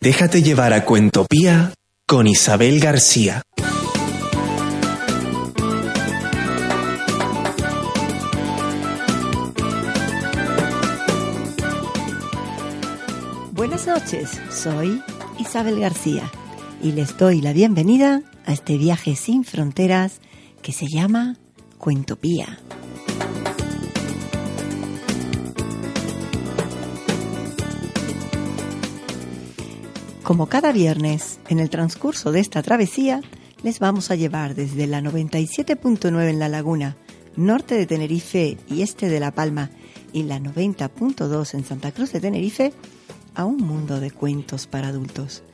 Déjate llevar a Cuentopía con Isabel García. Buenas noches, soy Isabel García y les doy la bienvenida a este viaje sin fronteras que se llama Cuentopía. Como cada viernes, en el transcurso de esta travesía, les vamos a llevar desde la 97.9 en La Laguna, norte de Tenerife y este de La Palma, y la 90.2 en Santa Cruz de Tenerife, a un mundo de cuentos para adultos.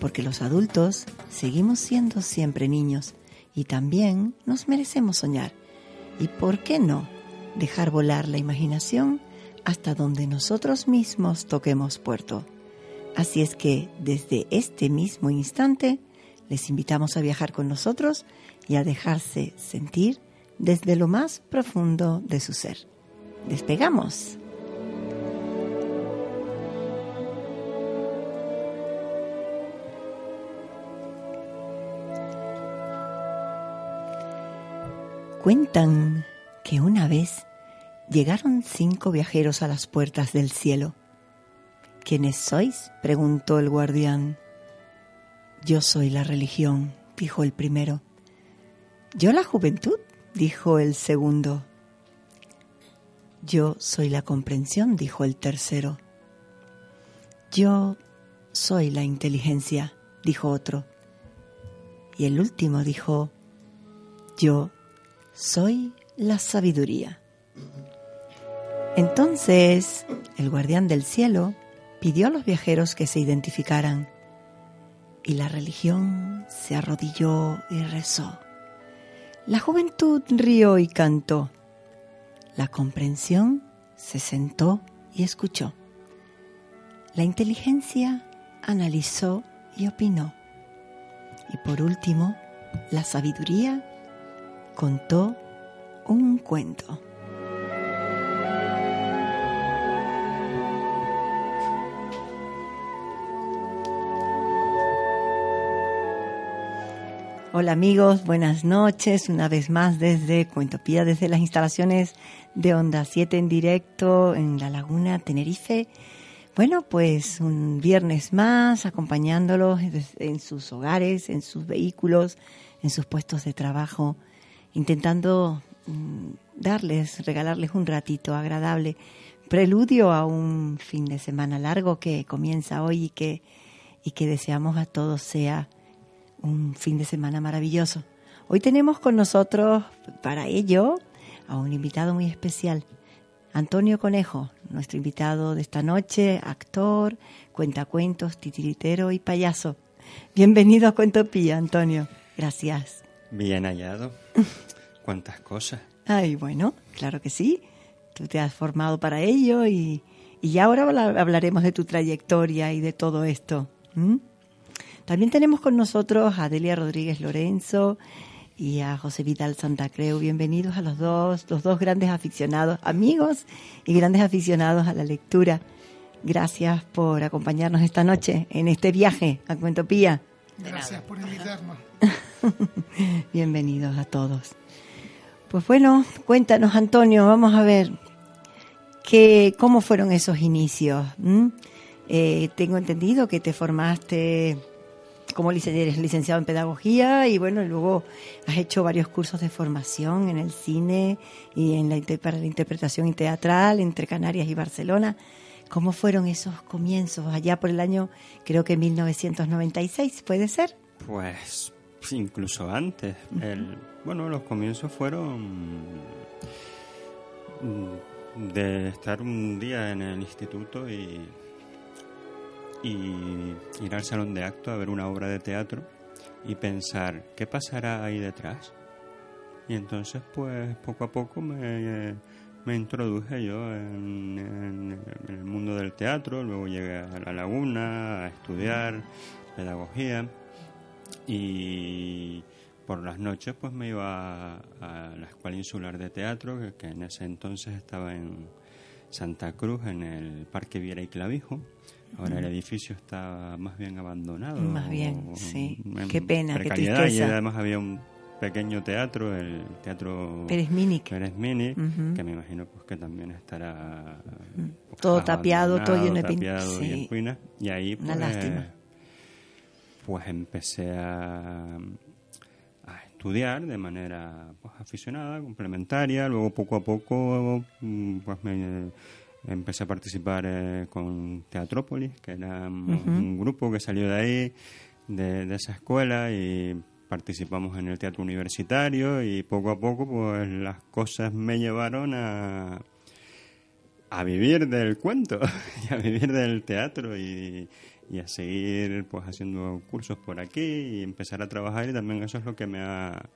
Porque los adultos seguimos siendo siempre niños y también nos merecemos soñar. ¿Y por qué no dejar volar la imaginación hasta donde nosotros mismos toquemos puerto? Así es que desde este mismo instante les invitamos a viajar con nosotros y a dejarse sentir desde lo más profundo de su ser. Despegamos. Cuentan que una vez llegaron cinco viajeros a las puertas del cielo. ¿Quiénes sois? preguntó el guardián. Yo soy la religión, dijo el primero. Yo la juventud, dijo el segundo. Yo soy la comprensión, dijo el tercero. Yo soy la inteligencia, dijo otro. Y el último dijo, yo soy la sabiduría. Entonces el guardián del cielo pidió a los viajeros que se identificaran y la religión se arrodilló y rezó. La juventud rió y cantó. La comprensión se sentó y escuchó. La inteligencia analizó y opinó. Y por último, la sabiduría contó un cuento. Hola amigos, buenas noches, una vez más desde Cuentopía, desde las instalaciones de Onda 7 en directo en La Laguna, Tenerife. Bueno, pues un viernes más acompañándolos en sus hogares, en sus vehículos, en sus puestos de trabajo, intentando mm, darles, regalarles un ratito agradable, preludio a un fin de semana largo que comienza hoy y que, y que deseamos a todos sea un fin de semana maravilloso. Hoy tenemos con nosotros para ello a un invitado muy especial, Antonio Conejo, nuestro invitado de esta noche, actor, cuentacuentos, titiritero y payaso. Bienvenido a Cuentopía, Antonio. Gracias. Bien hallado. Cuántas cosas. Ay, bueno, claro que sí. Tú te has formado para ello y, y ahora hablaremos de tu trayectoria y de todo esto. ¿Mm? También tenemos con nosotros a Delia Rodríguez Lorenzo y a José Vidal Santa Creu. Bienvenidos a los dos, los dos grandes aficionados, amigos y grandes aficionados a la lectura. Gracias por acompañarnos esta noche en este viaje a Cuentopía. Gracias por invitarnos. Bienvenidos a todos. Pues bueno, cuéntanos, Antonio, vamos a ver que, cómo fueron esos inicios. ¿Mm? Eh, tengo entendido que te formaste como eres licenciado en pedagogía y bueno, luego has hecho varios cursos de formación en el cine y en la, para la interpretación teatral entre Canarias y Barcelona. ¿Cómo fueron esos comienzos allá por el año, creo que 1996, puede ser? Pues incluso antes. el, bueno, los comienzos fueron de estar un día en el instituto y y ir al salón de acto a ver una obra de teatro y pensar, ¿qué pasará ahí detrás? Y entonces, pues, poco a poco me, me introduje yo en, en- el mundo del teatro, luego llegué a la laguna a estudiar pedagogía y por las noches pues me iba a, a la Escuela Insular de Teatro, que, que en ese entonces estaba en Santa Cruz, en el Parque Viera y Clavijo. Ahora el edificio está más bien abandonado. Más bien, o sí. Qué pena, qué precariedad, Y tristeza. además había un pequeño teatro, el Teatro Pérez Mínic. Pérez Mini, Ujú. que me imagino pues que también estará pues, Todo tapiado, todo lleno de tapiado y sí. ruinas. Y ahí Una pues, lástima. pues empecé a, a estudiar de manera pues, aficionada, complementaria. Luego poco a poco pues me empecé a participar eh, con Teatrópolis, que era un grupo que salió de ahí, de, de esa escuela y participamos en el teatro universitario y poco a poco pues las cosas me llevaron a a vivir del cuento y a vivir del teatro y, y a seguir pues haciendo cursos por aquí y empezar a trabajar y también eso es lo que me ha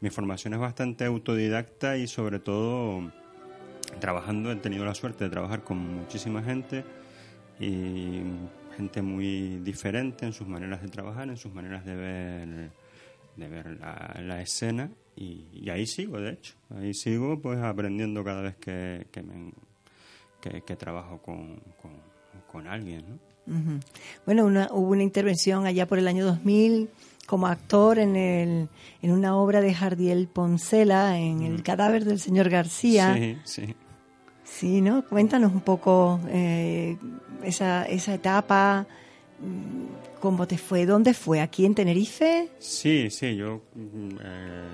mi formación es bastante autodidacta y sobre todo trabajando he tenido la suerte de trabajar con muchísima gente y gente muy diferente en sus maneras de trabajar en sus maneras de ver de ver la, escena y, ahí sigo de hecho ahí sigo pues aprendiendo cada vez que, que trabajo con, con, con alguien, ¿no? Bueno, una- hubo una intervención allá por el año 2000 como actor en, el, en una obra de Jardiel Poncela, en El cadáver del señor García. Sí, sí. Sí, ¿no? Cuéntanos un poco eh, esa, esa etapa, mm, cómo te fue, dónde fue, aquí en Tenerife. Sí, sí, yo, mm, eh,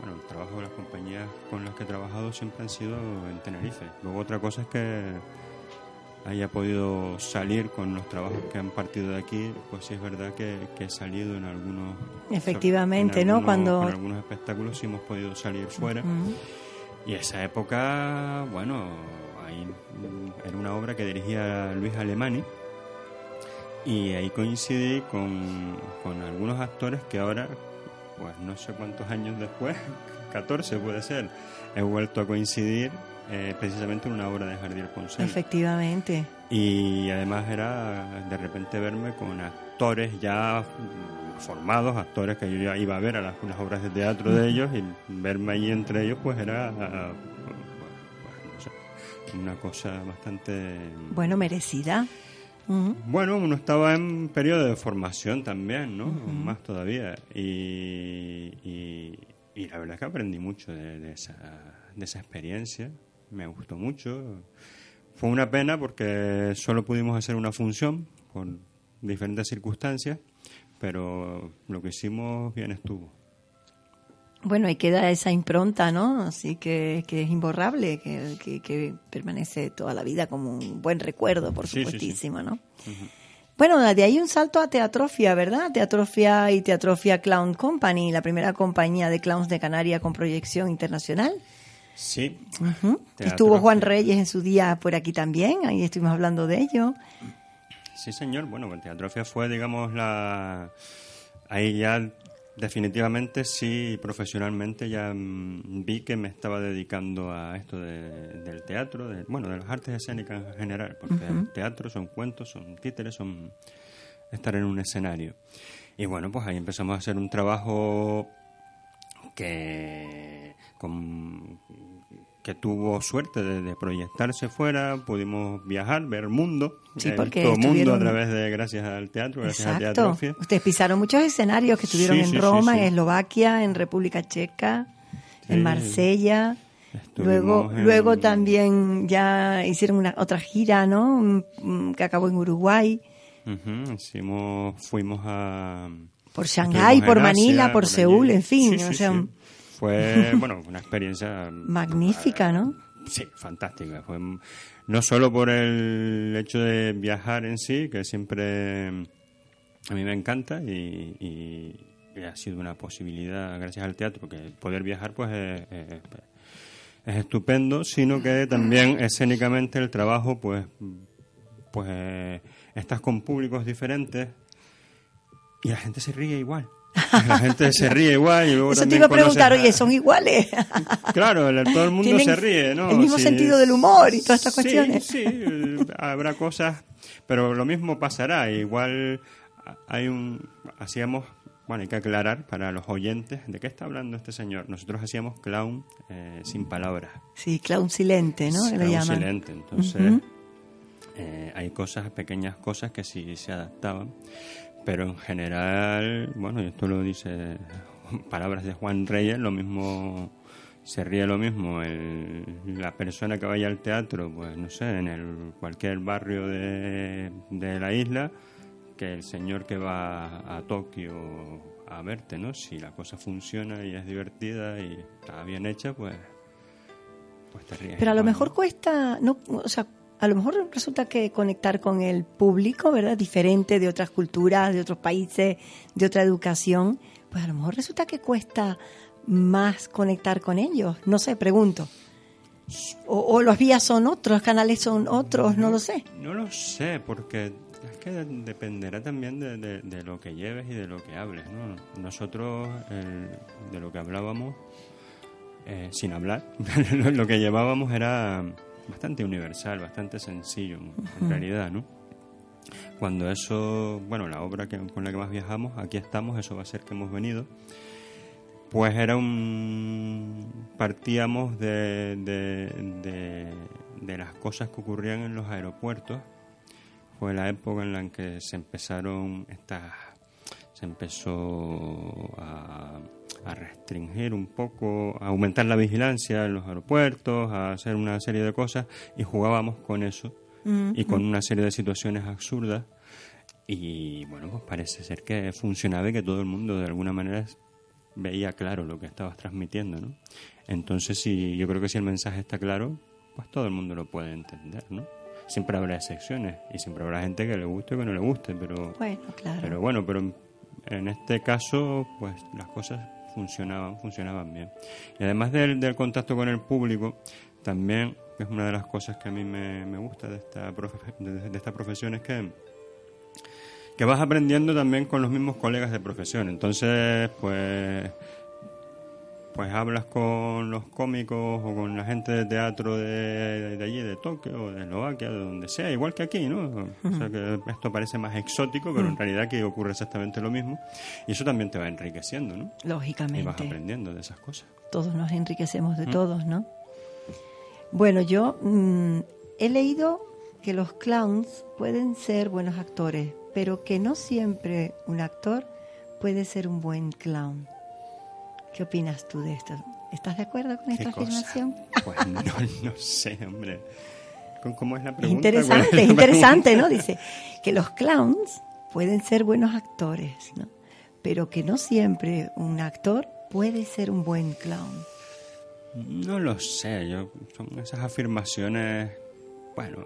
bueno, el trabajo de las compañías con las que he trabajado siempre han sido en Tenerife. Luego otra cosa es que haya podido salir con los trabajos que han partido de aquí, pues sí es verdad que, que he salido en algunos... Efectivamente, en ¿no? algunos- Cuando- Con algunos espectáculos sí hemos podido salir fuera. Y esa época, bueno, ahí era una obra que dirigía Luis Alemani y ahí coincidí con, con algunos actores que ahora, pues no sé cuántos años después, 14 puede ser, he vuelto a coincidir eh, precisamente en una obra de Jardiel Poncela. Efectivamente. Y además era de repente verme con actores ya formados, actores que yo ya iba a ver a las, las obras de teatro de ellos y verme ahí entre ellos pues era ah, pues, no sé, una cosa bastante... Bueno, merecida. Bueno, uno estaba en periodo de formación también, ¿no? Más todavía. Y, y, y la verdad es que aprendí mucho de, de esa, de esa experiencia. Me gustó mucho. Fue una pena porque solo pudimos hacer una función por diferentes circunstancias, pero lo que hicimos bien estuvo. Bueno, ahí queda esa impronta, ¿no? Así que, que es imborrable, que, que, que permanece toda la vida como un buen recuerdo, por Sí, sí, sí. supuestísimo, ¿no? Bueno, de ahí un salto a Teatrofia, ¿verdad? Teatrofia y Teatrofia Clown Company, la primera compañía de clowns de Canarias con proyección internacional. Sí. Estuvo Juan Reyes en su día por aquí también, ahí estuvimos hablando de ello. Sí, señor. Bueno, el Teatrofia fue, digamos, la... Ahí ya definitivamente sí, profesionalmente ya mm, vi que me estaba dedicando a esto de- del teatro, de- bueno, de las artes escénicas en general, porque el teatro son cuentos, son títeres, son estar en un escenario. Y bueno, pues ahí empezamos a hacer un trabajo que con- que tuvo suerte de, de proyectarse fuera, pudimos viajar, ver el mundo, Sí, el porque todo mundo a través de gracias al teatro, gracias Exacto. Teatrofia. Ustedes pisaron muchos escenarios que estuvieron Sí, en sí, Roma, en Eslovaquia, en República Checa, en. Marsella. Estuvimos Luego, en- luego también ya hicieron una otra gira, ¿no? Que acabó en Uruguay, Ujú, hicimos, fuimos a... por Shanghái, por Manila, Asia, por allí. Seúl, en fin. O sea. Fue, bueno, una experiencia... magnífica, ¿no? Sí, fantástica. Fue m- no solo por el hecho de viajar en sí, que siempre mm, a mí me encanta y, y- ha sido una posibilidad gracias al teatro, porque poder viajar pues es, es- es estupendo, sino que también escénicamente el trabajo pues pues eh, estás con públicos diferentes y la gente se ríe igual. La gente se ríe igual y luego Eso te iba a preguntar, oye, ¿son iguales? Claro, todo el mundo se ríe, ¿no? el mismo sentido del humor y todas estas Sí, cuestiones. Sí, habrá cosas, pero lo mismo pasará. Igual hay un... Hacíamos... Bueno, hay que aclarar para los oyentes de qué está hablando este señor. Nosotros hacíamos clown eh, sin palabras. Sí, clown silente, ¿no? Clown llaman. silente. Entonces, eh, hay cosas, pequeñas cosas que sí se adaptaban. Pero en general, bueno, y esto lo dice palabras de Juan Reyes, lo mismo se ríe lo mismo el- la persona que vaya al teatro, pues no sé, en el, cualquier barrio de, de la isla, que el señor que va a Tokio a verte, ¿no? Si la cosa funciona y es divertida y está bien hecha, pues, pues te ríes. Pero a lo mejor cuesta, no, o sea, a lo mejor resulta que conectar con el público, ¿verdad? Diferente de otras culturas, de otros países, de otra educación, pues a lo mejor resulta que cuesta más conectar con ellos. No sé, pregunto. O, o los vías son otros, los canales son otros, no lo sé. No lo sé, porque es que de- dependerá también de, lo que lleves y de lo que hables, ¿no? Nosotros, de lo que hablábamos, eh, sin hablar, lo que llevábamos era bastante universal, bastante sencillo, en realidad, ¿no? Cuando eso, bueno, la obra que, con la que más viajamos, aquí estamos, eso va a ser que hemos venido, pues era un... partíamos de, de, de, de las cosas que ocurrían en los aeropuertos. Fue la época en la que se empezaron estas... se empezó a, a restringir un poco, a aumentar la vigilancia en los aeropuertos, a hacer una serie de cosas y jugábamos con eso y con una serie de situaciones absurdas y bueno, pues parece ser que funcionaba y que todo el mundo de alguna manera veía claro lo que estabas transmitiendo, ¿no? Entonces, si yo creo que si el mensaje está claro, pues todo el mundo lo puede entender, ¿no? Siempre habrá excepciones y siempre habrá gente que le guste o que no le guste, pero Bueno, claro. pero bueno, pero en este caso, pues las cosas funcionaban, funcionaban bien. Y además del, del contacto con el público, también es una de las cosas que a mí me, me gusta de esta, profe- de, de esta profesión, es que, que vas aprendiendo también con los mismos colegas de profesión. Entonces, pues pues hablas con los cómicos o con la gente de teatro de, de allí, de Tokio, o de Eslovaquia, de donde sea, igual que aquí, ¿no? O sea que esto parece más exótico, pero en realidad aquí ocurre exactamente lo mismo. Y eso también te va enriqueciendo, ¿no? Y vas Lógicamente. aprendiendo de esas cosas. todos nos enriquecemos de todos, ¿no? Bueno, yo mm, he leído que los clowns pueden ser buenos actores, pero que no siempre un actor puede ser un buen clown. ¿Qué opinas tú de esto? ¿Estás de acuerdo con ¿Qué esta cosa? afirmación? Pues no, no sé, hombre. ¿Cómo- ¿Cómo es la pregunta? ¿Cuál interesante, la es interesante, pregunta? ¿no? Dice que los clowns pueden ser buenos actores, ¿no? Pero que no siempre un actor puede ser un buen clown. No lo sé, yo son esas afirmaciones, bueno,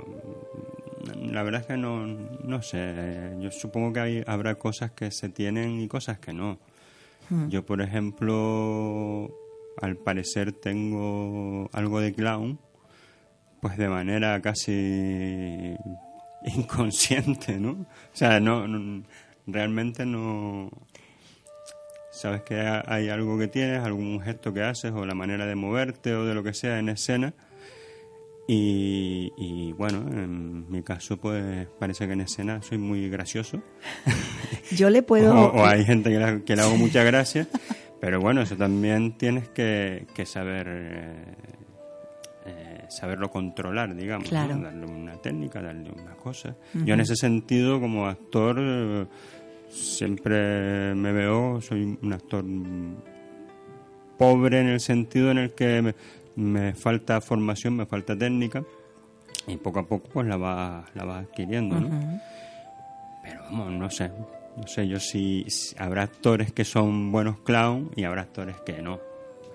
la verdad es que no, no sé, yo supongo que hay, habrá cosas que se tienen y cosas que no. Yo, por ejemplo, al parecer tengo algo de clown, pues de manera casi inconsciente, ¿no? O sea, no, realmente no, sabes que ha- hay algo que tienes, algún gesto que haces o la manera de moverte o de lo que sea en escena. Y, y, bueno, en mi caso pues parece que en escena soy muy gracioso. Yo le puedo... O, o hay gente que le, que le hago mucha gracia. Pero bueno, eso también tienes que, que saber eh, eh, saberlo controlar, digamos. ¿no? Claro. Darle una técnica, darle una cosa. Yo en ese sentido, como actor, eh, siempre me veo, soy un actor pobre en el sentido en el que me, me falta formación, me falta técnica. Y poco a poco pues la vas la vas adquiriendo, ¿no? Pero vamos, no sé. No sé yo si, si habrá actores que son buenos clown y habrá actores que no.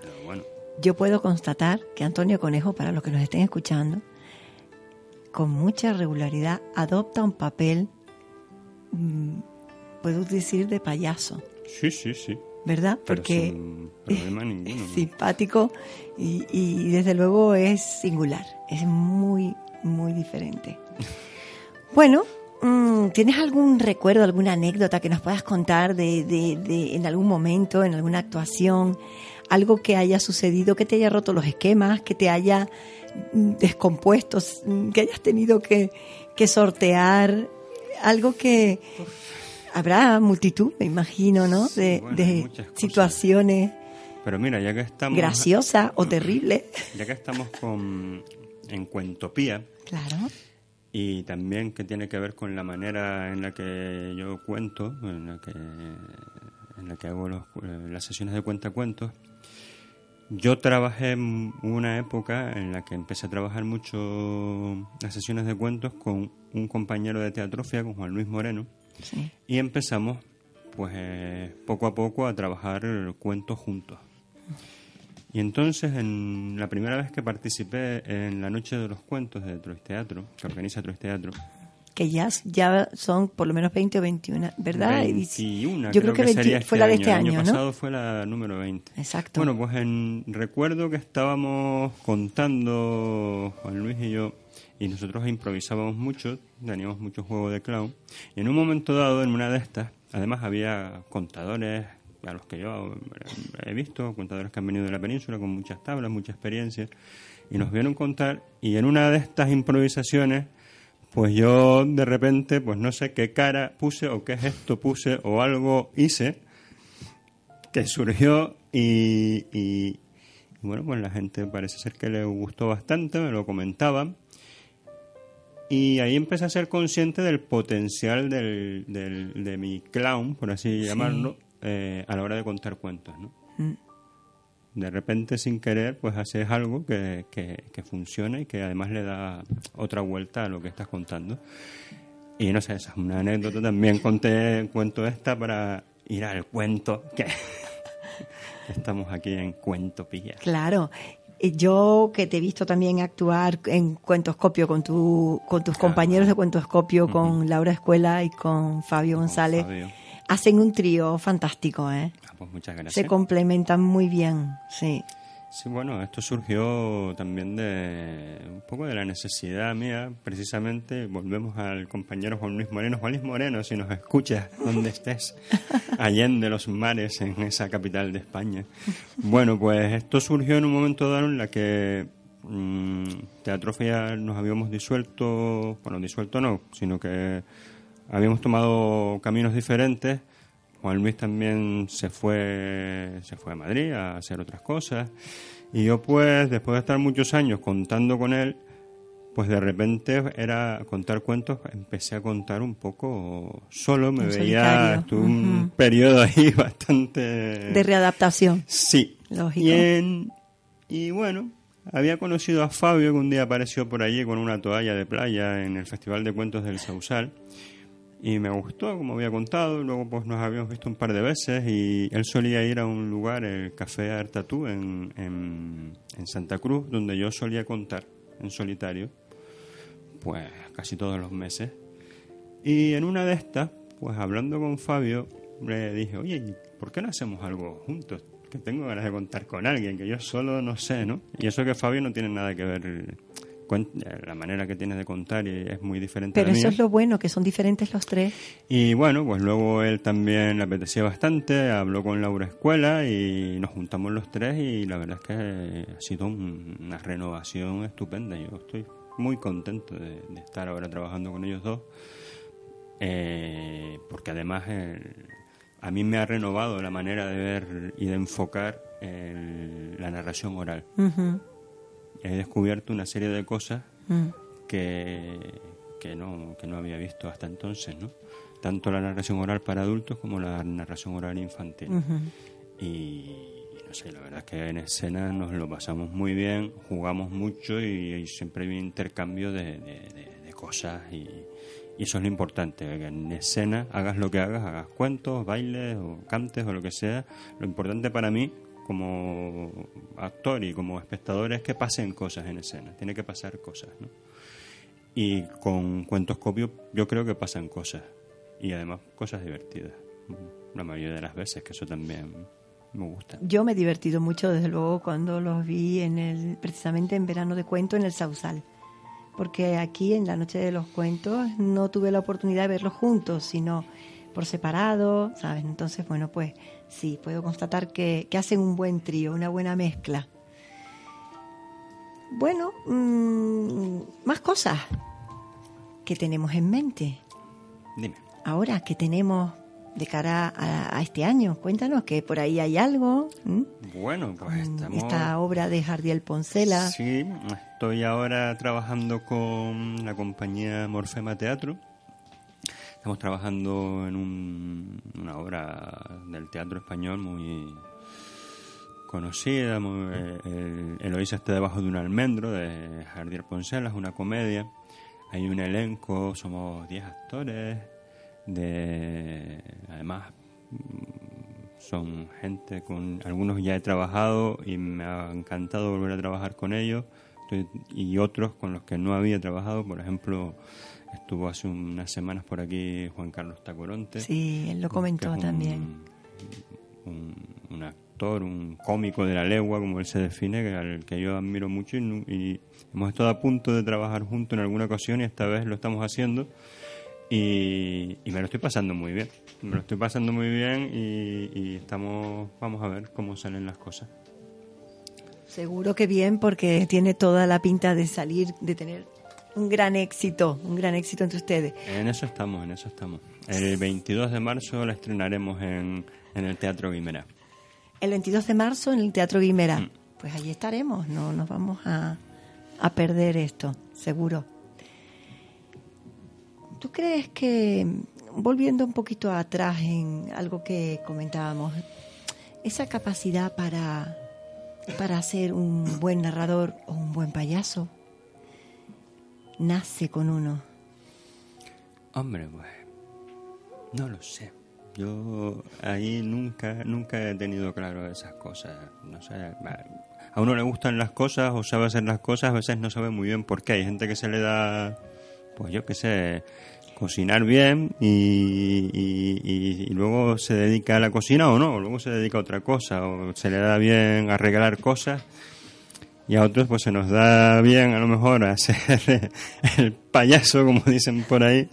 Pero bueno. Yo puedo constatar que Antonio Conejo, para los que nos estén escuchando, con mucha regularidad adopta un papel, mm, puedo decir, de payaso, Sí, sí, sí. ¿Verdad? Pero Porque sin problema ninguno. simpático y, y desde luego es singular, es muy, muy diferente. Bueno, mm, ¿tienes algún recuerdo, alguna anécdota que nos puedas contar de, de, de, en algún momento, en alguna actuación, algo que haya sucedido, que te haya roto los esquemas, que te haya mm, descompuesto, mm, que hayas tenido que, que sortear, algo que habrá multitud, me imagino, ¿no? De, bueno, de situaciones Pero mira, ya que estamos... graciosas o terribles. Ya que estamos con, en Cuentopía, Claro. y también que tiene que ver con la manera en la que yo cuento, en la que, en la que hago los- eh, las sesiones de cuentacuentos. Yo trabajé en una época en la que empecé a trabajar mucho las sesiones de cuentos con un compañero de teatrofia, con Juan Luis Moreno, Sí. y empezamos pues eh, poco a poco a trabajar cuentos juntos. Y entonces, en la primera vez que participé en la Noche de los Cuentos de Troyes Teatro, que organiza Troyes Teatro, Que ya, ya son por lo menos 20 o 21, ¿verdad? 21, Yo creo, que, 20 sería fue la de este El año, año ¿no? pasado fue la número 20. Exacto. Bueno, pues en, recuerdo que estábamos contando, Juan Luis y yo, y nosotros improvisábamos mucho, teníamos mucho juego de clown, y en un momento dado, en una de estas, además había contadores a los que yo he visto, contadores que han venido de la península con muchas tablas, mucha experiencia, y nos vieron contar, y en una de estas improvisaciones, pues yo de repente, pues no sé qué cara puse o qué gesto puse o algo hice, que surgió y, y- y bueno, pues la gente parece ser que le gustó bastante, me lo comentaban. Y ahí empecé a ser consciente del potencial del, del- de mi clown, por así llamarlo, eh, a la hora de contar cuentos, ¿no? Mm. De repente, sin querer, pues haces algo que, que, que funciona y que además le da otra vuelta a lo que estás contando. Y no sé, esa es una anécdota. También conté, cuento esta para ir al cuento, que estamos aquí en Cuentopía. Claro. Eh, Yo que te he visto también actuar en Cuentoscopio con, tu, con tus compañeros de Cuentoscopio, con Laura Escuela y con Fabio González, Fabio. hacen un trío fantástico, ¿eh? Ah, pues muchas gracias. Se complementan muy bien, sí. Sí, bueno, esto surgió también de un poco de la necesidad mía, precisamente, volvemos al compañero Juan Luis Moreno. Juan Luis Moreno, si nos escuchas, donde estés, allende los mares, en esa capital de España. Bueno, pues esto surgió en un momento dado en la que mm, Teatrofia nos habíamos disuelto, bueno, disuelto no, sino que habíamos tomado caminos diferentes. Juan Luis también se fue, se fue a Madrid a hacer otras cosas. Y yo pues, después de estar muchos años contando con él, pues de repente era contar cuentos, empecé a contar un poco solo, me En veía, solitario. estuve un periodo ahí bastante... De readaptación. Sí. Lógico. Y, en- y bueno, había conocido a Fabio que un día apareció por allí con una toalla de playa en el Festival de Cuentos del Sausal. Y me gustó, como había contado. Luego pues nos habíamos visto un par de veces y él solía ir a un lugar, el Café Artatú, en, en, en Santa Cruz, donde yo solía contar en solitario, pues casi todos los meses. Y en una de estas, pues hablando con Fabio, le dije, oye, ¿y ¿por qué no hacemos algo juntos? Que tengo ganas de contar con alguien, que yo solo no sé, ¿no? Y eso que Fabio no tiene nada que ver, la manera que tiene de contar y es muy diferente a Pero la eso mía. es lo bueno, que son diferentes los tres. Y bueno, pues luego él también le apetecía bastante, habló con Laura Escuela y nos juntamos los tres y la verdad es que ha sido un- una renovación estupenda. Yo estoy muy contento de, de estar ahora trabajando con ellos dos, eh, porque además el- a mí me ha renovado la manera de ver y de enfocar el- la narración oral. Ujú. He descubierto una serie de cosas Mm. que, que, no, que no había visto hasta entonces, ¿no? Tanto la narración oral para adultos como la narración oral infantil. Ujú. Y no sé, la verdad es que en escena nos lo pasamos muy bien, jugamos mucho y, y siempre hay un intercambio de, de- de- de cosas y, y eso es lo importante, que en escena hagas lo que hagas, hagas cuentos, bailes o cantes o lo que sea, lo importante para mí como actor y como espectador es que pasen cosas en escena, tiene que pasar cosas, ¿no? Y con cuentoscopio yo creo que pasan cosas y además cosas divertidas, la mayoría de las veces, que eso también me gusta. Yo me he divertido mucho, desde luego, cuando los vi en el, precisamente en verano de cuento en el Sausal. porque aquí en la Noche de los Cuentos no tuve la oportunidad de verlos juntos, sino por separado, ¿sabes? Entonces, bueno, pues sí, puedo constatar que, que hacen un buen trío, una buena mezcla. Bueno, mm, más cosas que tenemos en mente. Dime. Ahora que tenemos de cara a, a este año, cuéntanos que por ahí hay algo. Bueno, pues Mm, estamos... Esta obra de Jardiel Poncela. Sí, estoy ahora trabajando con la compañía Morfema Teatro. Estamos trabajando en un- una obra del teatro español muy conocida. muy- eh, el, Eloísa está debajo de un almendro de Jardiel Poncela, es una comedia. Hay un elenco, somos 10 actores. De, además, son gente con algunos ya he trabajado y me ha encantado volver a trabajar con ellos y otros con los que no había trabajado por ejemplo estuvo hace unas semanas por aquí Juan Carlos Tacoronte Sí, él lo comentó un- también. un, un actor un cómico de la legua como él se define que al que yo admiro mucho y, y hemos estado a punto de trabajar juntos en alguna ocasión y esta vez lo estamos haciendo y, y me lo estoy pasando muy bien. Me lo estoy pasando muy bien y, y estamos, vamos a ver cómo salen las cosas. Seguro que bien, porque tiene toda la pinta de salir, de tener un gran éxito, un gran éxito entre ustedes. En eso estamos, en eso estamos. El 22 de marzo la estrenaremos en, en el Teatro Guimera. El 22 de marzo en el Teatro Guimera. Mm. Pues allí estaremos, no nos vamos a, a perder esto, seguro. ¿Tú crees que, volviendo un poquito atrás en algo que comentábamos, esa capacidad para, para ser un buen narrador o un buen payaso nace con uno? Hombre, pues no lo sé. Yo ahí nunca nunca he tenido claro esas cosas. No sé, a uno le gustan las cosas o sabe hacer las cosas, a veces no sabe muy bien por qué. Hay gente que se le da, pues yo qué sé, cocinar bien y, luego se dedica a la cocina o no, luego se dedica a otra cosa, o se le da bien arreglar cosas y a otros pues se nos da bien a lo mejor hacer el payaso como dicen por ahí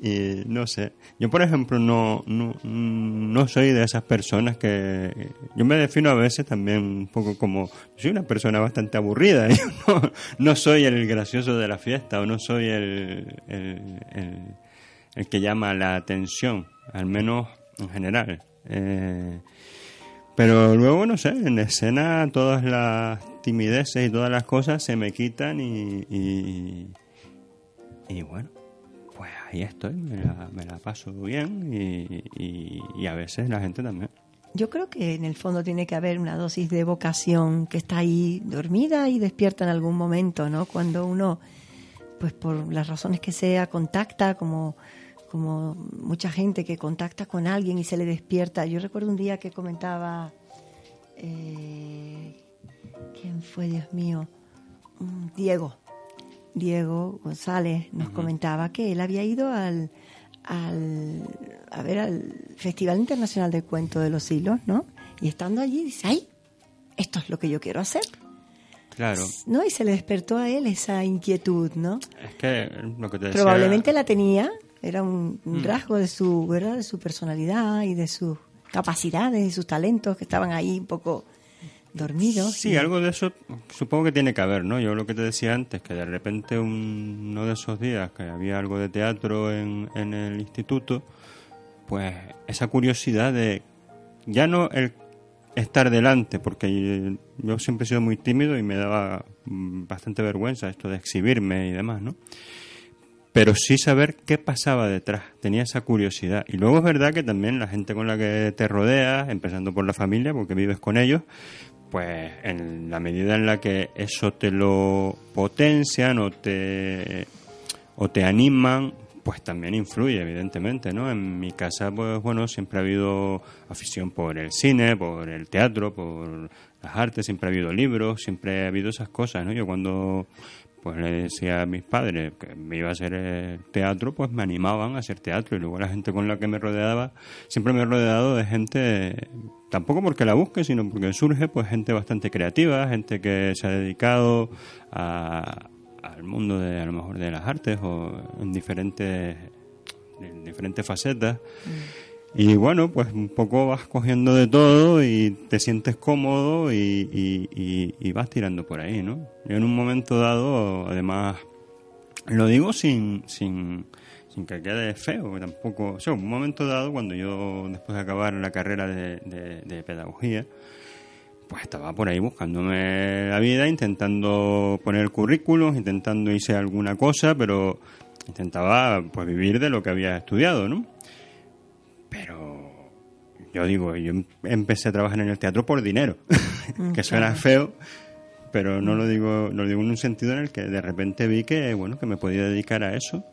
y no sé. Yo por ejemplo no no, no soy de esas personas que yo me defino a veces también un poco como soy una persona bastante aburrida yo no, soy el gracioso de la fiesta o no soy el, el, que llama la atención al menos en general. Eh, pero luego, no sé, en escena todas las timideces y todas las cosas se me quitan y, y, bueno, ahí estoy, me la, me la paso bien y, y, y a veces la gente también. Yo creo que en el fondo tiene que haber una dosis de vocación que está ahí dormida y despierta en algún momento, ¿no? Cuando uno, pues por las razones que sea, contacta como como mucha gente que contacta con alguien y se le despierta. Yo recuerdo un día que comentaba, eh, ¿quién fue, Dios mío? Mm, Diego. Diego González nos comentaba que él había ido al, al, a ver, al Festival Internacional de Cuento de los Hilos, ¿no? Y estando allí dice, ¡ay! Esto es lo que yo quiero hacer. Claro, ¿No? Y se le despertó a él esa inquietud, ¿no? es que lo que te decía... Probablemente la tenía, era un, Mm. un rasgo de su, ¿verdad? De su personalidad y de sus capacidades y sus talentos que estaban ahí un poco dormidos. Sí, y- algo de eso supongo que tiene que haber, ¿no? Yo lo que te decía antes, que de repente un- uno de esos días que había algo de teatro en, en el instituto, pues esa curiosidad de ya no el estar delante, porque yo siempre he sido muy tímido y me daba bastante vergüenza esto de exhibirme y demás, ¿no? pero sí saber qué pasaba detrás. Tenía esa curiosidad. Y luego es verdad que también la gente con la que te rodeas, empezando por la familia, porque vives con ellos, pues en la medida en la que eso te lo potencian o te, o te animan, pues también influye, evidentemente, ¿no? En mi casa, pues bueno, siempre ha habido afición por el cine, por el teatro, por las artes, siempre ha habido libros, siempre ha habido esas cosas, ¿no? Yo cuando pues le decía a mis padres que me iba a hacer eh, teatro, pues me animaban a hacer teatro. Y luego la gente con la que me rodeaba, siempre me he rodeado de gente, tampoco porque la busque, sino porque surge, pues gente bastante creativa, gente que se ha dedicado a, al mundo de a lo mejor de las artes o en diferentes en diferentes facetas. Y bueno pues un poco vas cogiendo de todo y te sientes cómodo y, y- y- y vas tirando por ahí no Yo en un momento dado además lo digo sin sin sin que quede feo tampoco o sea un momento dado cuando yo después de acabar la carrera de, de- de pedagogía pues estaba por ahí buscándome la vida, intentando poner currículos, intentando hice alguna cosa, pero intentaba pues vivir de lo que había estudiado, ¿no? Pero yo digo, yo em- empecé a trabajar en el teatro por dinero, que suena feo, pero no lo digo, no lo digo en un sentido en el que de repente vi que bueno que me podía dedicar a eso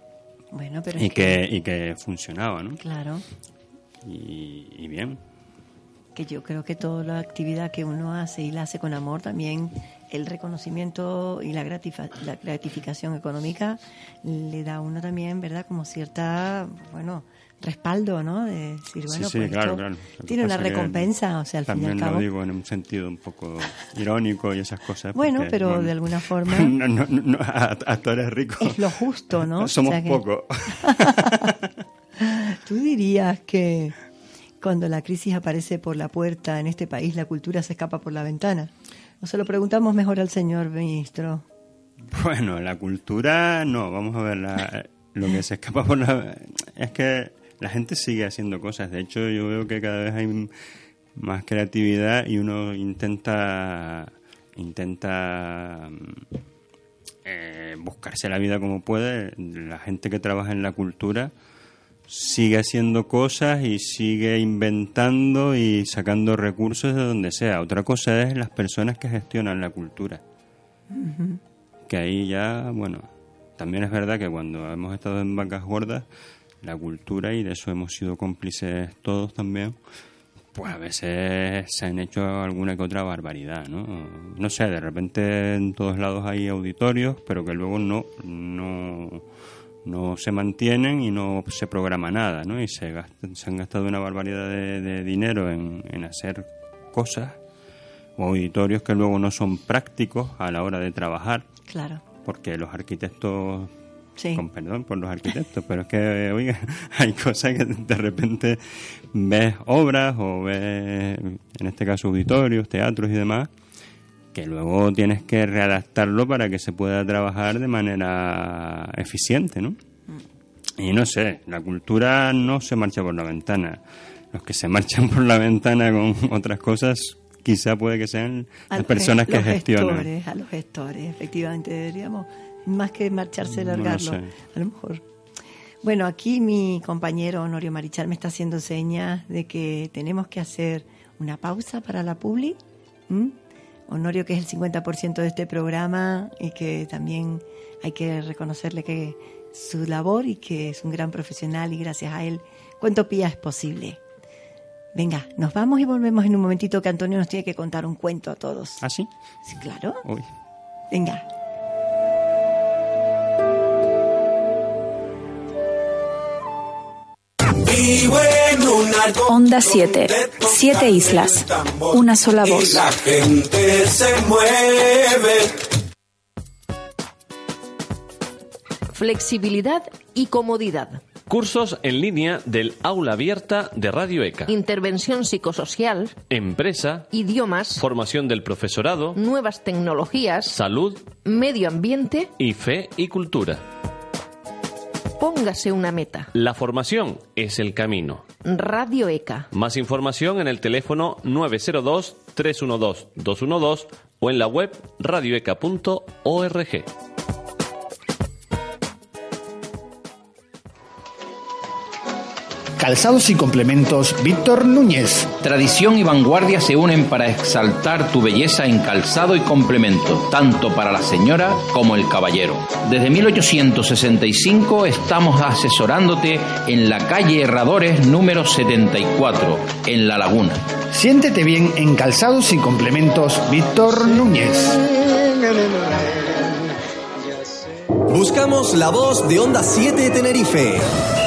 Bueno, pero y es que y que funcionaba, ¿no? claro, Y, y bien. que yo creo que toda la actividad que uno hace y la hace con amor, también el reconocimiento y la, la gratificación económica le da a uno también, ¿verdad? Como cierta, bueno, respaldo, ¿no? De decir, Sí, bueno, sí, pues claro, claro. Lo tiene una recompensa, o sea, al fin y También al lo cabo. digo en un sentido un poco irónico y esas cosas. Bueno, porque, pero bueno, de alguna forma no, no, no, ricos. es lo justo, ¿no? O Somos sea que- pocos. ¿Tú dirías que cuando la crisis aparece por la puerta en este país, la cultura se escapa por la ventana? O se lo preguntamos mejor al señor ministro. Bueno, la cultura, no, vamos a ver, la- lo que se escapa por la... Es que la gente sigue haciendo cosas, de hecho yo veo que cada vez hay más creatividad y uno intenta intenta mm, eh, buscarse la vida como puede. La gente que trabaja en la cultura sigue haciendo cosas y sigue inventando y sacando recursos de donde sea. Otra cosa es las personas que gestionan la cultura que ahí ya, bueno, también es verdad que cuando hemos estado en vacas gordas, la cultura, y de eso hemos sido cómplices todos también, pues a veces se han hecho alguna que otra barbaridad, ¿no? No sé, de repente en todos lados hay auditorios, pero que luego no, no, no se mantienen y no se programa nada, ¿no? Y se, gastan- se han gastado una barbaridad de, de dinero en, en hacer cosas o auditorios que luego no son prácticos a la hora de trabajar Claro. porque los arquitectos Sí. con perdón por los arquitectos pero es que oiga hay cosas que de repente ves obras o ves en este caso auditorios teatros y demás que luego tienes que readaptarlo para que se pueda trabajar de manera eficiente ¿no? y no sé la cultura no se marcha por la ventana los que se marchan por la ventana con otras cosas quizá puede que sean las personas que gestionan Gestores, a los gestores, efectivamente, deberíamos, más que marcharse, No largarlo, sé. a lo mejor. Bueno, aquí mi compañero Honorio Marichal me está haciendo señas de que tenemos que hacer una pausa para la publi. Honorio, que es el 50% de este programa y que también hay que reconocerle que su labor y que es un gran profesional y gracias a él Cuento Pía es posible. Venga, nos vamos y volvemos en un momentito que Antonio nos tiene que contar un cuento a todos. ¿Ah, sí? Sí, claro. Uy. Venga. Vivo en un árbol Onda 7. Siete islas. Una sola voz. la gente se mueve. Flexibilidad y comodidad. Cursos en línea del aula abierta de Radio ECA. Intervención psicosocial. Empresa, Idiomas. formación del profesorado, Nuevas tecnologías. salud Medio ambiente. y fe y cultura. Póngase una meta. La formación es el camino. Radio ECA. Más información en el teléfono 902-312-212 o en la web radioeca.org. Calzados y complementos Víctor Núñez. Tradición y vanguardia se unen para exaltar tu belleza en calzado y complemento, tanto para la señora como el caballero. Desde 1865 estamos asesorándote en la calle Herradores número 74, en La Laguna. Siéntete bien en Calzados y complementos Víctor Núñez. Buscamos la voz de Onda 7 Tenerife.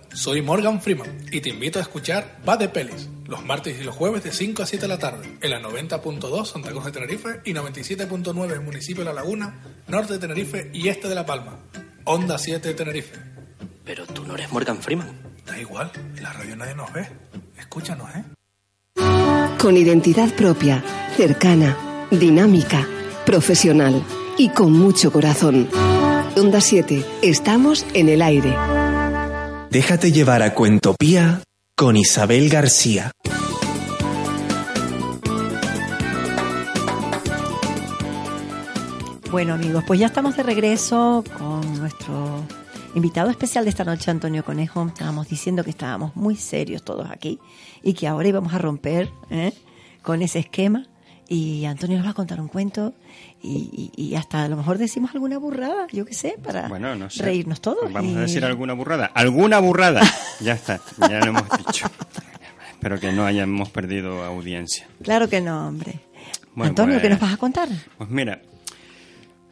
soy Morgan Freeman y te invito a escuchar Va de Pelis los martes y los jueves de 5 a 7 de la tarde en la 90.2 Santa Cruz de Tenerife y 97.9 el municipio de La Laguna, norte de Tenerife y este de La Palma. Onda 7 Tenerife. Pero tú no eres Morgan Freeman. Da igual, en la radio nadie nos ve. Escúchanos, ¿eh? Con identidad propia, cercana, dinámica, profesional y con mucho corazón. Onda 7, estamos en el aire. Déjate llevar a Cuentopía con Isabel García. Bueno amigos, pues ya estamos de regreso con nuestro invitado especial de esta noche, Antonio Conejo. Estábamos diciendo que estábamos muy serios todos aquí y que ahora íbamos a romper ¿eh? con ese esquema. Y Antonio nos va a contar un cuento y, y- y hasta a lo mejor decimos alguna burrada, yo qué sé, para Bueno, no sé. reírnos todos. Vamos y- a decir alguna burrada. ¿Alguna burrada? ya está, ya lo hemos dicho. Espero que no hayamos perdido audiencia. Claro que no, hombre. Bueno, Antonio, pues- ¿qué nos vas a contar? Pues mira,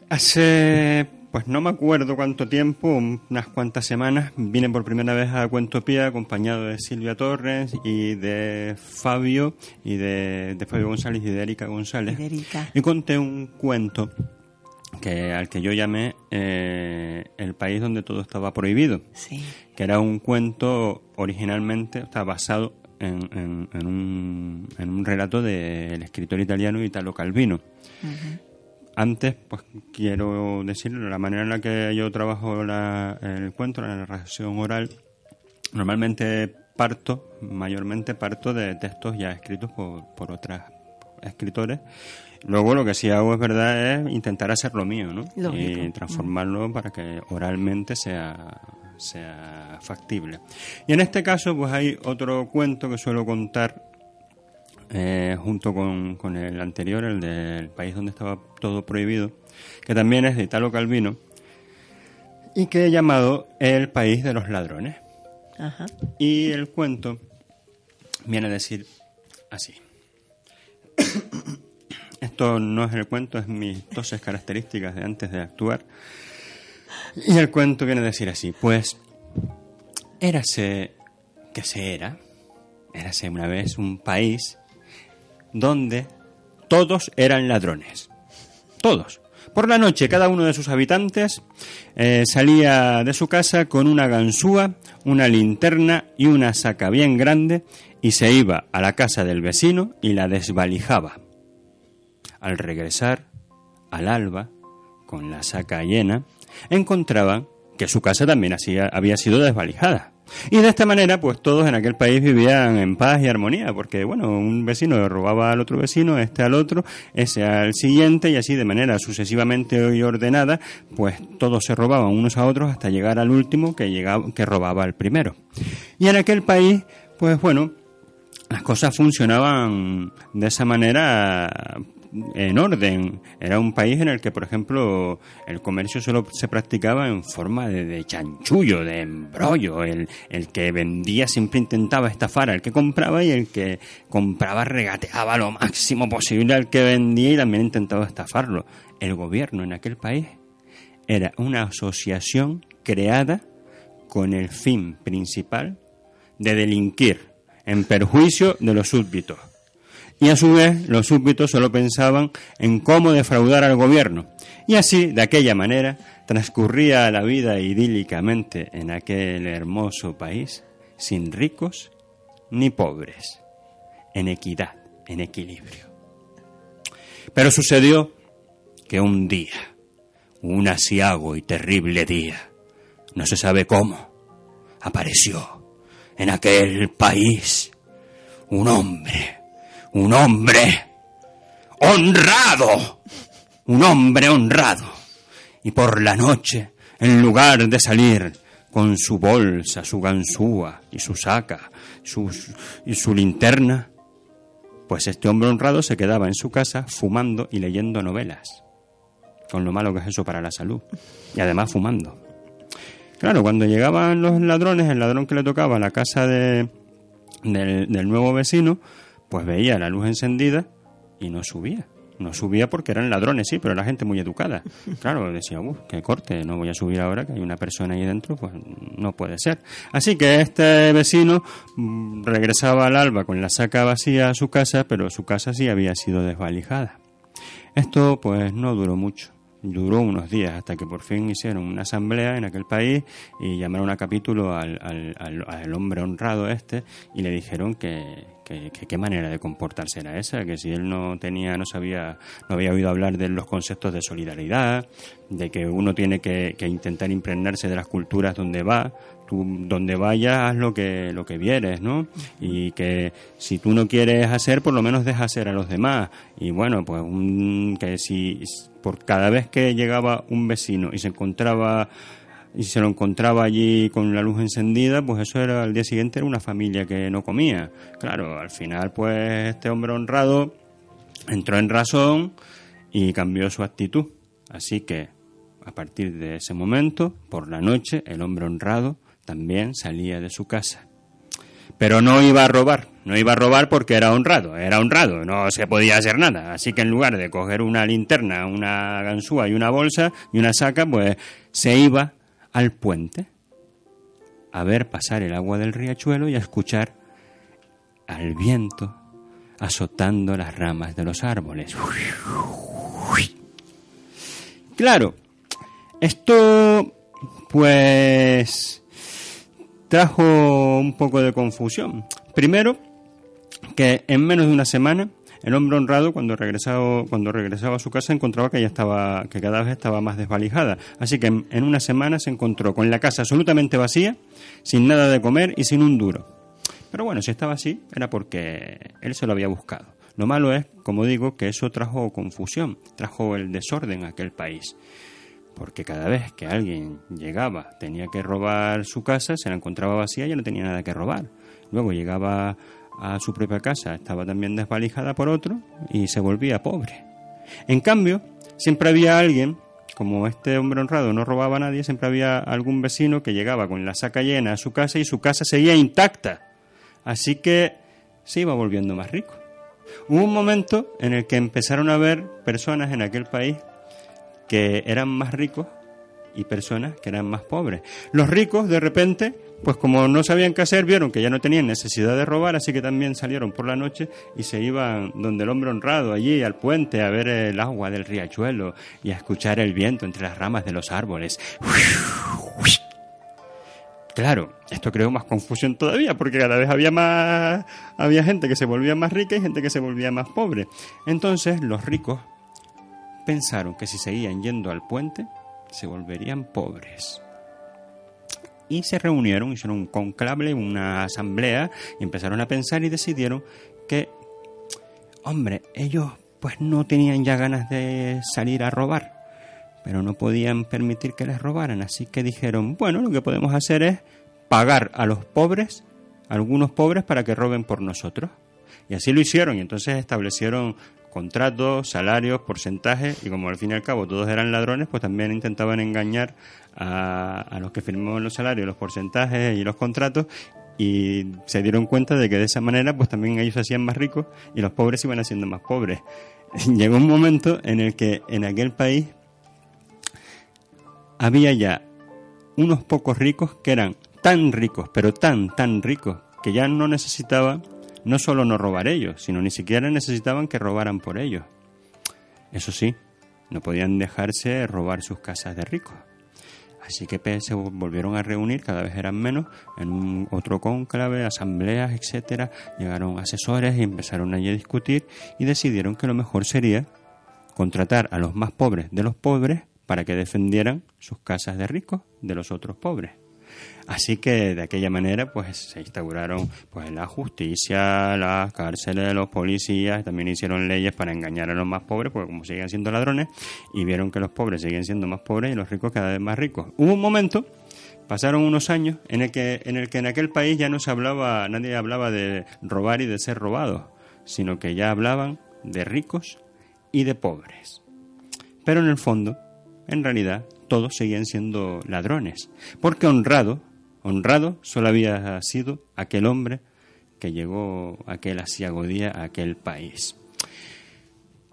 hace, pues no me acuerdo cuánto tiempo, unas cuantas semanas, vine por primera vez a Cuentopía acompañado de Silvia Torres y de Fabio, y de, de Fabio González y de Erika González. De Erika. Y conté un cuento que al que yo llamé eh, El país donde todo estaba prohibido. Sí. Que era un cuento originalmente, está basado en, en- en un, en un relato del escritor italiano Italo Calvino. Antes, pues quiero decir la manera en la que yo trabajo la- el cuento, la narración oral. Normalmente parto, mayormente parto de textos ya escritos por, por otros escritores. Luego lo que sí hago es verdad es intentar hacer lo mío, ¿no? Lógico. Y transformarlo para que oralmente sea, sea factible. Y en este caso, pues hay otro cuento que suelo contar eh, junto con, con el anterior, el del país donde estaba todo prohibido, que también es de Italo Calvino, y que he llamado El país de los ladrones. Ajá. Y el cuento viene a decir así. Esto no es el cuento, es mis toses características de antes de actuar. Y el cuento viene a decir así, pues, érase que se era, érase una vez un país donde todos eran ladrones. Todos. Por la noche cada uno de sus habitantes eh, salía de su casa con una ganzúa, una linterna y una saca bien grande y se iba a la casa del vecino y la desvalijaba. Al regresar, al alba, con la saca llena, encontraban que su casa también había sido desvalijada. Y de esta manera, pues todos en aquel país vivían en paz y armonía, porque, bueno, un vecino robaba al otro vecino, este al otro, ese al siguiente, y así de manera sucesivamente y ordenada, pues todos se robaban unos a otros hasta llegar al último que, llegaba, que robaba al primero. Y en aquel país, pues bueno, las cosas funcionaban de esa manera en orden. Era un país en el que, por ejemplo, el comercio solo se practicaba en forma de, de chanchullo, de embrollo. El, el que vendía siempre intentaba estafar al que compraba y el que compraba regateaba lo máximo posible al que vendía y también intentaba estafarlo. El gobierno en aquel país era una asociación creada con el fin principal de delinquir en perjuicio de los súbditos. Y a su vez, los súbditos solo pensaban en cómo defraudar al gobierno. Y así, de aquella manera, transcurría la vida idílicamente en aquel hermoso país, sin ricos ni pobres, en equidad, en equilibrio. Pero sucedió que un día, un asiago y terrible día, no se sabe cómo, apareció en aquel país un hombre, un hombre honrado, un hombre honrado. Y por la noche, en lugar de salir con su bolsa, su ganzúa y su saca y su linterna. Pues este hombre honrado se quedaba en su casa fumando y leyendo novelas, con lo malo que es eso para la salud, y además fumando. Claro, cuando llegaban los ladrones, el ladrón que le tocaba a la casa de, del nuevo vecino, pues veía la luz encendida y no subía. No subía porque eran ladrones, sí, pero era gente muy educada. Claro, decía, uff, qué corte, no voy a subir ahora, que hay una persona ahí dentro, pues no puede ser. Así que este vecino mm, regresaba al alba con la saca vacía a su casa, pero su casa sí había sido desvalijada. Esto pues no duró mucho. Duró unos días hasta que por fin hicieron una asamblea en aquel país y llamaron a capítulo al, al, al, al hombre honrado este y le dijeron que, qué manera de comportarse era esa, que si él no tenía, no sabía, no había oído hablar de los conceptos de solidaridad, de que uno tiene que, que intentar impregnarse de las culturas donde va, tú donde vayas haz lo que lo que vieres, ¿no? Y que si tú no quieres hacer, por lo menos deja hacer a los demás. Y bueno, pues un, que si por cada vez que llegaba un vecino y se encontraba y se lo encontraba allí con la luz encendida, pues eso era al día siguiente era una familia que no comía. Claro, al final pues este hombre honrado entró en razón y cambió su actitud. Así que a partir de ese momento, por la noche, el hombre honrado también salía de su casa. Pero no iba a robar, no iba a robar porque era honrado, era honrado, no se podía hacer nada. Así que en lugar de coger una linterna, una ganzúa y una bolsa y una saca, pues se iba al puente a ver pasar el agua del riachuelo y a escuchar al viento azotando las ramas de los árboles. Claro, esto pues trajo un poco de confusión. Primero, que en menos de una semana el hombre honrado cuando regresaba, cuando regresaba a su casa encontraba que ya estaba, que cada vez estaba más desvalijada. Así que en, en una semana se encontró con la casa absolutamente vacía, sin nada de comer y sin un duro. Pero bueno, si estaba así, era porque él se lo había buscado. Lo malo es, como digo, que eso trajo confusión, trajo el desorden a aquel país. Porque cada vez que alguien llegaba, tenía que robar su casa, se la encontraba vacía y ya no tenía nada que robar. Luego llegaba a su propia casa, estaba también desvalijada por otro y se volvía pobre. En cambio, siempre había alguien, como este hombre honrado no robaba a nadie, siempre había algún vecino que llegaba con la saca llena a su casa y su casa seguía intacta. Así que se iba volviendo más rico. Hubo un momento en el que empezaron a ver personas en aquel país que eran más ricos y personas que eran más pobres. Los ricos, de repente, pues como no sabían qué hacer, vieron que ya no tenían necesidad de robar, así que también salieron por la noche y se iban donde el hombre honrado, allí al puente, a ver el agua del riachuelo y a escuchar el viento entre las ramas de los árboles. Claro, esto creó más confusión todavía, porque cada vez había más había gente que se volvía más rica y gente que se volvía más pobre. Entonces, los ricos pensaron que si seguían yendo al puente, se volverían pobres. Y se reunieron, hicieron un conclave, una asamblea, y empezaron a pensar y decidieron que, hombre, ellos pues no tenían ya ganas de salir a robar, pero no podían permitir que les robaran, así que dijeron, bueno, lo que podemos hacer es pagar a los pobres, algunos pobres, para que roben por nosotros. Y así lo hicieron, y entonces establecieron contratos, salarios, porcentajes, y como al fin y al cabo todos eran ladrones, pues también intentaban engañar a, a los que firmaban los salarios, los porcentajes y los contratos, y se dieron cuenta de que de esa manera pues también ellos se hacían más ricos y los pobres iban haciendo más pobres. Llegó un momento en el que en aquel país había ya unos pocos ricos que eran tan ricos, pero tan, tan ricos, que ya no necesitaban no solo no robar ellos, sino ni siquiera necesitaban que robaran por ellos. Eso sí, no podían dejarse robar sus casas de ricos. Así que se volvieron a reunir, cada vez eran menos, en un otro cónclave, asambleas, etcétera. Llegaron asesores y empezaron allí a discutir y decidieron que lo mejor sería contratar a los más pobres de los pobres para que defendieran sus casas de ricos de los otros pobres. Así que de aquella manera pues se instauraron pues la justicia, las cárceles, los policías, también hicieron leyes para engañar a los más pobres, porque como siguen siendo ladrones, y vieron que los pobres siguen siendo más pobres y los ricos cada vez más ricos. Hubo un momento Pasaron unos años en el que en el que en aquel país ya no se hablaba, nadie hablaba de robar y de ser robado, sino que ya hablaban de ricos y de pobres. Pero en el fondo, en realidad, todos seguían siendo ladrones, porque honrado, honrado solo había sido aquel hombre que llegó aquel asiago día a aquel país.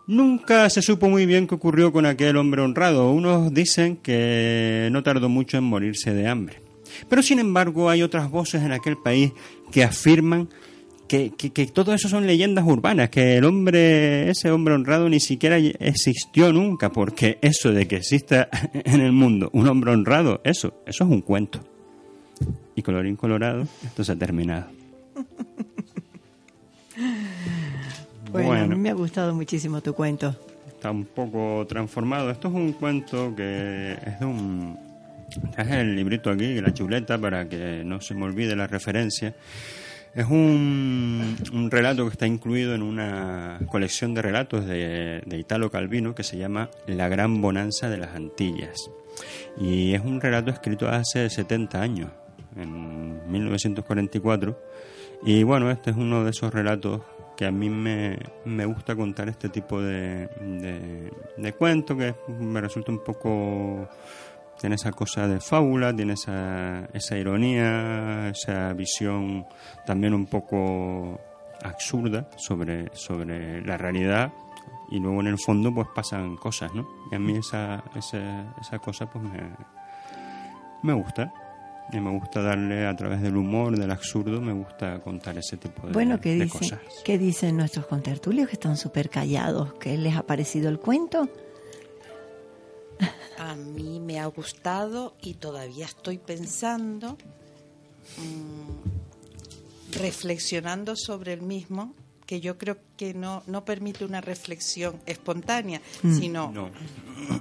Nunca se supo muy bien qué ocurrió con aquel hombre honrado. Unos dicen que no tardó mucho en morirse de hambre. Pero sin embargo hay otras voces en aquel país que afirman que, que, todo eso son leyendas urbanas, que el hombre, ese hombre honrado ni siquiera existió nunca, porque eso de que exista en el mundo un hombre honrado, eso, eso es un cuento. Y colorín colorado, esto se ha terminado. Bueno, a mí me ha gustado muchísimo tu cuento. Está un poco transformado. Esto es un cuento que es de un... Es el librito aquí, la chuleta, para que no se me olvide la referencia. Es un, un relato que está incluido en una colección de relatos de, de Italo Calvino que se llama La Gran Bonanza de las Antillas. Y es un relato escrito hace 70 años, en 1944. Y bueno, este es uno de esos relatos que a mí me, me gusta contar este tipo de, de, cuento que me resulta un poco tiene esa cosa de fábula, tiene esa, esa ironía, esa visión también un poco absurda sobre, sobre la realidad y luego en el fondo pues pasan cosas, ¿no? Y a mí esa, esa, esa cosa pues me, me gusta y me gusta darle a través del humor, del absurdo, me gusta contar ese tipo de, bueno, ¿qué dicen, cosas. ¿qué dicen nuestros contertulios que están súper callados? ¿Qué les ha parecido el cuento? A mí me ha gustado y todavía estoy pensando, mmm, reflexionando sobre el mismo, que yo creo que no, no permite una reflexión espontánea, Mm. sino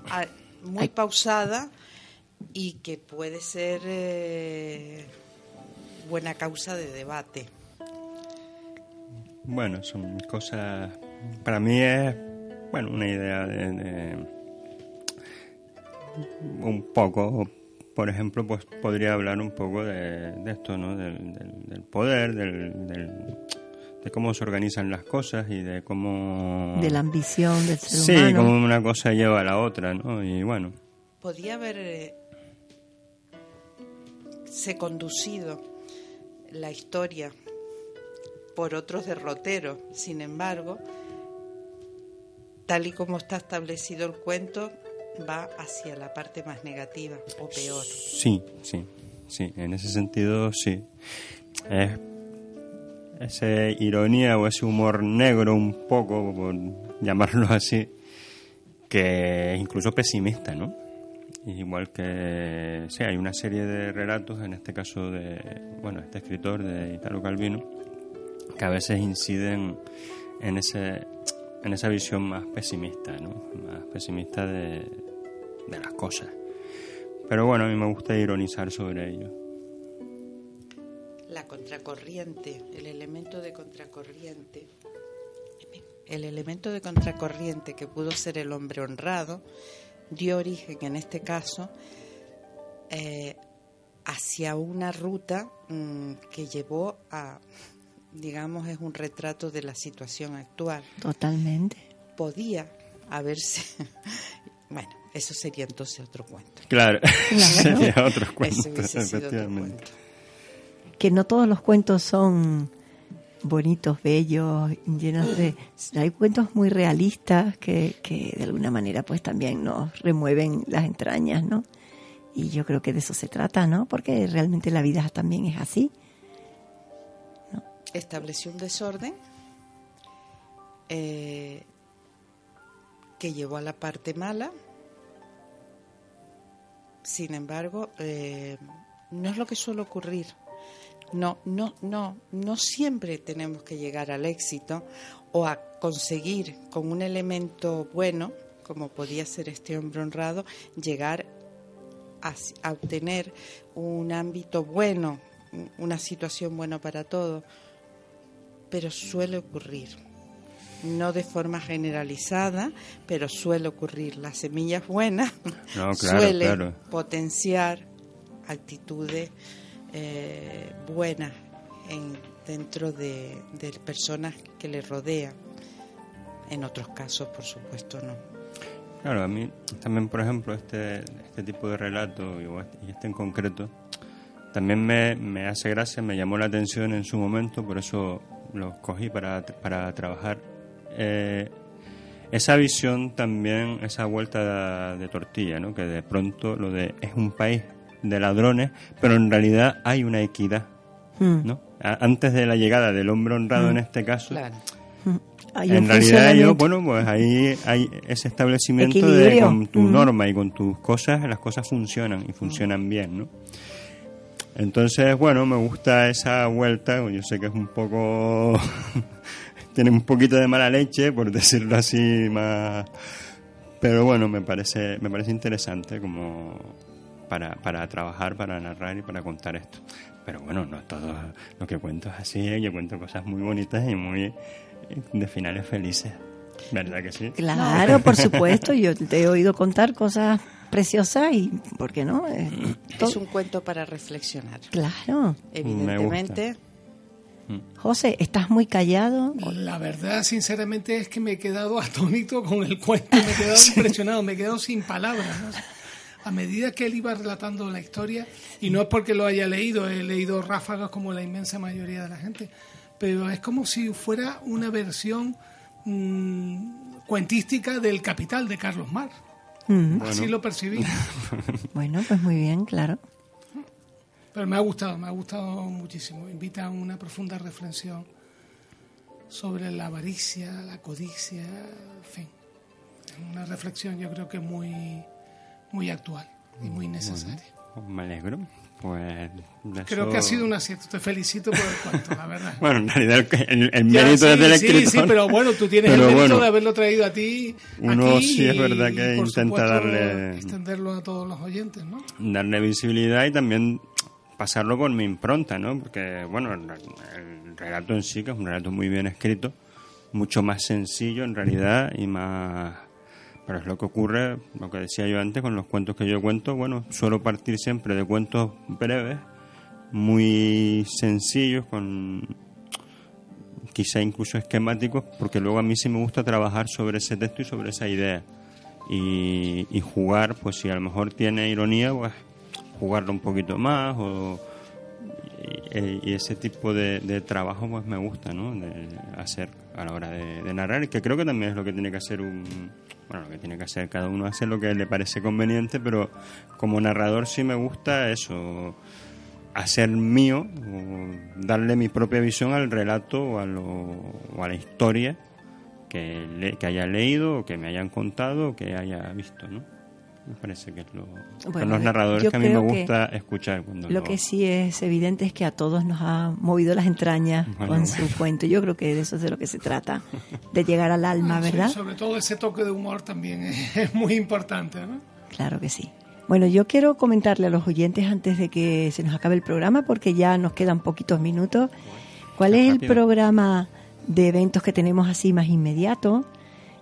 a- muy pausada y que puede ser eh, buena causa de debate. Bueno, son cosas. Para mí es, bueno, una idea de. de- un poco. Por ejemplo, pues podría hablar un poco de, de esto, ¿no? Del, del- del poder, del, del- de cómo se organizan las cosas y de cómo. De la ambición del ser Sí, humano. como una cosa lleva a la otra, ¿no? Y bueno. Podía haber eh, se conducido la historia por otros derroteros, sin embargo, tal y como está establecido el cuento, va hacia la parte más negativa o peor. Sí, sí, sí, en ese sentido sí. Es esa ironía o ese humor negro un poco, por llamarlo así, que es incluso pesimista, ¿no? Igual que, sí, hay una serie de relatos, en este caso de, bueno, este escritor de Italo Calvino, que a veces inciden en ese en esa visión más pesimista, ¿no? Más pesimista de, de las cosas. Pero bueno, a mí me gusta ironizar sobre ello. La contracorriente, el elemento de contracorriente, el elemento de contracorriente que pudo ser el hombre honrado, dio origen en este caso eh, hacia una ruta mm, que llevó a, digamos, es un retrato de la situación actual. Totalmente. Podía haberse, bueno, eso sería entonces otro cuento. Claro, Claro. sería otro cuento, sido otro. Que no todos los cuentos son bonitos, bellos, llenos de... Hay cuentos muy realistas que, que de alguna manera pues también nos remueven las entrañas, ¿no? Y yo creo que de eso se trata, ¿no? Porque realmente la vida también es así. estableció un desorden eh, que llevó a la parte mala. Sin embargo, eh, no es lo que suele ocurrir. No, no, no, no siempre tenemos que llegar al éxito o a conseguir con un elemento bueno, como podía ser este hombre honrado, llegar a, a obtener un ámbito bueno, una situación buena para todos pero suele ocurrir. No de forma generalizada, pero suele ocurrir. Las semillas buenas No, claro, suelen claro. potenciar actitudes eh, buenas en, dentro de, de personas que le rodean. En otros casos, por supuesto, no. Claro, a mí también, por ejemplo, este, este tipo de relato y este, en concreto, también me, me hace gracia, me llamó la atención en su momento, por eso lo escogí para, para trabajar. Eh, esa visión también, esa vuelta de, tortilla, ¿no? que de pronto lo de es un país de ladrones, pero en realidad hay una equidad. Mm. ¿no? A- Antes de la llegada del hombre honrado Mm. en este caso, Mm. Hay en realidad yo, funcionamiento. bueno, pues ahí hay ese establecimiento de con tu Mm. norma y con tus cosas, las cosas funcionan y funcionan bien, ¿no? Entonces, bueno, me gusta esa vuelta, yo sé que es un poco... tiene un poquito de mala leche, por decirlo así, más... Pero bueno, me parece, me parece interesante como para, para trabajar, para narrar y para contar esto. Pero bueno, no todo lo que cuento es así, yo cuento cosas muy bonitas y muy eh, de finales felices. ¿Verdad que sí? Claro, por supuesto. Yo te he oído contar cosas preciosas y, ¿por qué no? Eh, Es un cuento para reflexionar. Claro. Evidentemente. José, ¿estás muy callado? La verdad, sinceramente, es que me he quedado atónito con el cuento, me he quedado impresionado, me he quedado sin palabras. ¿no? A medida que él iba relatando la historia, y no es porque lo haya leído, he leído ráfagas como la inmensa mayoría de la gente, pero es como si fuera una versión mm, cuentística del Capital de Carlos Mar. Mm. Así lo percibí. Bueno, pues muy bien, claro. Pero me ha gustado, me ha gustado muchísimo. Invita a una profunda reflexión sobre la avaricia, la codicia, en fin. Una reflexión yo creo que muy, muy actual y muy necesaria. Bueno, me alegro. Pues Creo eso- que ha sido un acierto. Te felicito por el cuento, la verdad. Bueno, en realidad el, el- mérito es sí, del sí, escritor. Sí, pero bueno, tú tienes Pero el mérito bueno, de haberlo traído a ti. Uno aquí sí es verdad que intenta darle- extenderlo a todos los oyentes, ¿no? darle visibilidad y también pasarlo con mi impronta, ¿no? Porque, bueno, el, el relato en sí, que es un relato muy bien escrito, mucho más sencillo en realidad y más... Pero es lo que ocurre, lo que decía yo antes, con los cuentos que yo cuento, bueno, suelo partir siempre de cuentos breves, muy sencillos, con quizá incluso esquemáticos, porque luego a mí sí me gusta trabajar sobre ese texto y sobre esa idea. Y jugar, pues si a lo mejor tiene ironía, pues jugarlo un poquito más o y, y ese tipo de, de trabajo pues me gusta ¿no? de hacer a la hora de, de narrar que creo que también es lo que tiene que hacer un bueno lo que tiene que hacer cada uno hace lo que le parece conveniente pero como narrador sí me gusta eso hacer mío o darle mi propia visión al relato o a, lo, o a la historia que, le- que haya leído o que me hayan contado o que haya visto ¿no? Me parece que es lo son Bueno, los narradores que a mí me gusta escuchar cuando Lo que sí es evidente es que a todos nos ha movido las entrañas Bueno, con bueno. su cuento. Yo creo que de eso es de lo que se trata, de llegar al alma, Sí, ¿verdad? sobre todo ese toque de humor también es, es muy importante, ¿no? Claro que sí. Bueno, yo quiero comentarle a los oyentes antes de que se nos acabe el programa, porque ya nos quedan poquitos minutos, cuál es el programa de eventos que tenemos así más inmediato.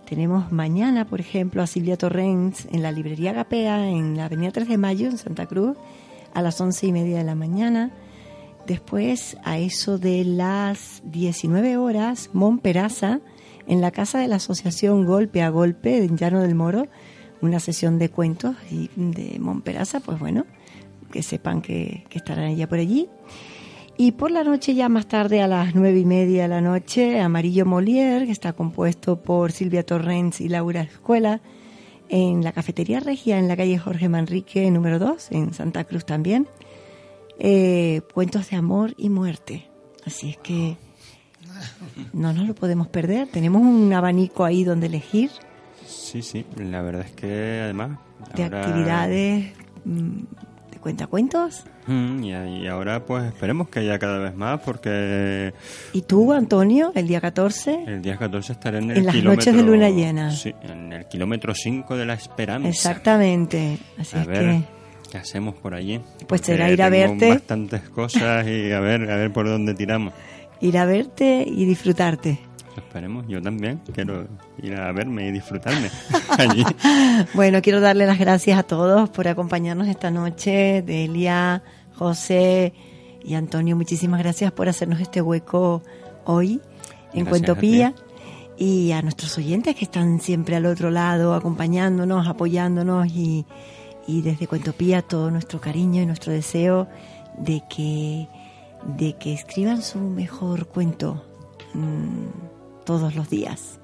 Tenemos mañana, por ejemplo, a Silvia Torrens en la librería Gapea, en la avenida 3 de Mayo, en Santa Cruz, a las once y media de la mañana. Después, a eso de las 19 horas, Montperaza, en la casa de la asociación Golpe a Golpe, en Llano del Moro, una sesión de cuentos y de Montperaza, pues bueno, que sepan que, que estarán ella por allí. Y por la noche, ya más tarde, a las nueve y media de la noche, Amarillo Molière, que está compuesto por Silvia Torrens y Laura Escuela, en la cafetería regia, en la calle Jorge Manrique, número 2, en Santa Cruz también. Eh, cuentos de amor y muerte. Así es que no nos lo podemos perder. Tenemos un abanico ahí donde elegir Sí, sí, la verdad es que además... de ahora- actividades mm, cuentacuentos. Mm, y, y ahora pues esperemos que haya cada vez más porque ¿Y tú, Antonio, el día 14? el día 14 estaré en el En las kilómetro... noches de luna llena. Sí, en el kilómetro 5 de la esperanza. Exactamente. Así A es ver, que ¿qué hacemos por allí? Pues será ir a verte. bastantes cosas y a ver, a ver por dónde tiramos. ir a verte y disfrutarte. Esperemos, yo también quiero ir a verme y disfrutarme allí. Bueno, quiero darle las gracias a todos por acompañarnos esta noche. Delia, José y Antonio, muchísimas gracias por hacernos este hueco hoy en Cuentopía. Y a nuestros oyentes que están siempre al otro lado, acompañándonos, apoyándonos y, y desde Cuentopía todo nuestro cariño y nuestro deseo de que, de que escriban su mejor cuento mm, todos los días.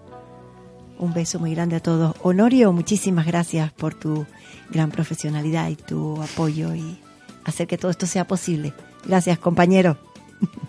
Un beso muy grande a todos. Honorio, muchísimas gracias por tu gran profesionalidad y tu apoyo y hacer que todo esto sea posible. Gracias, compañero.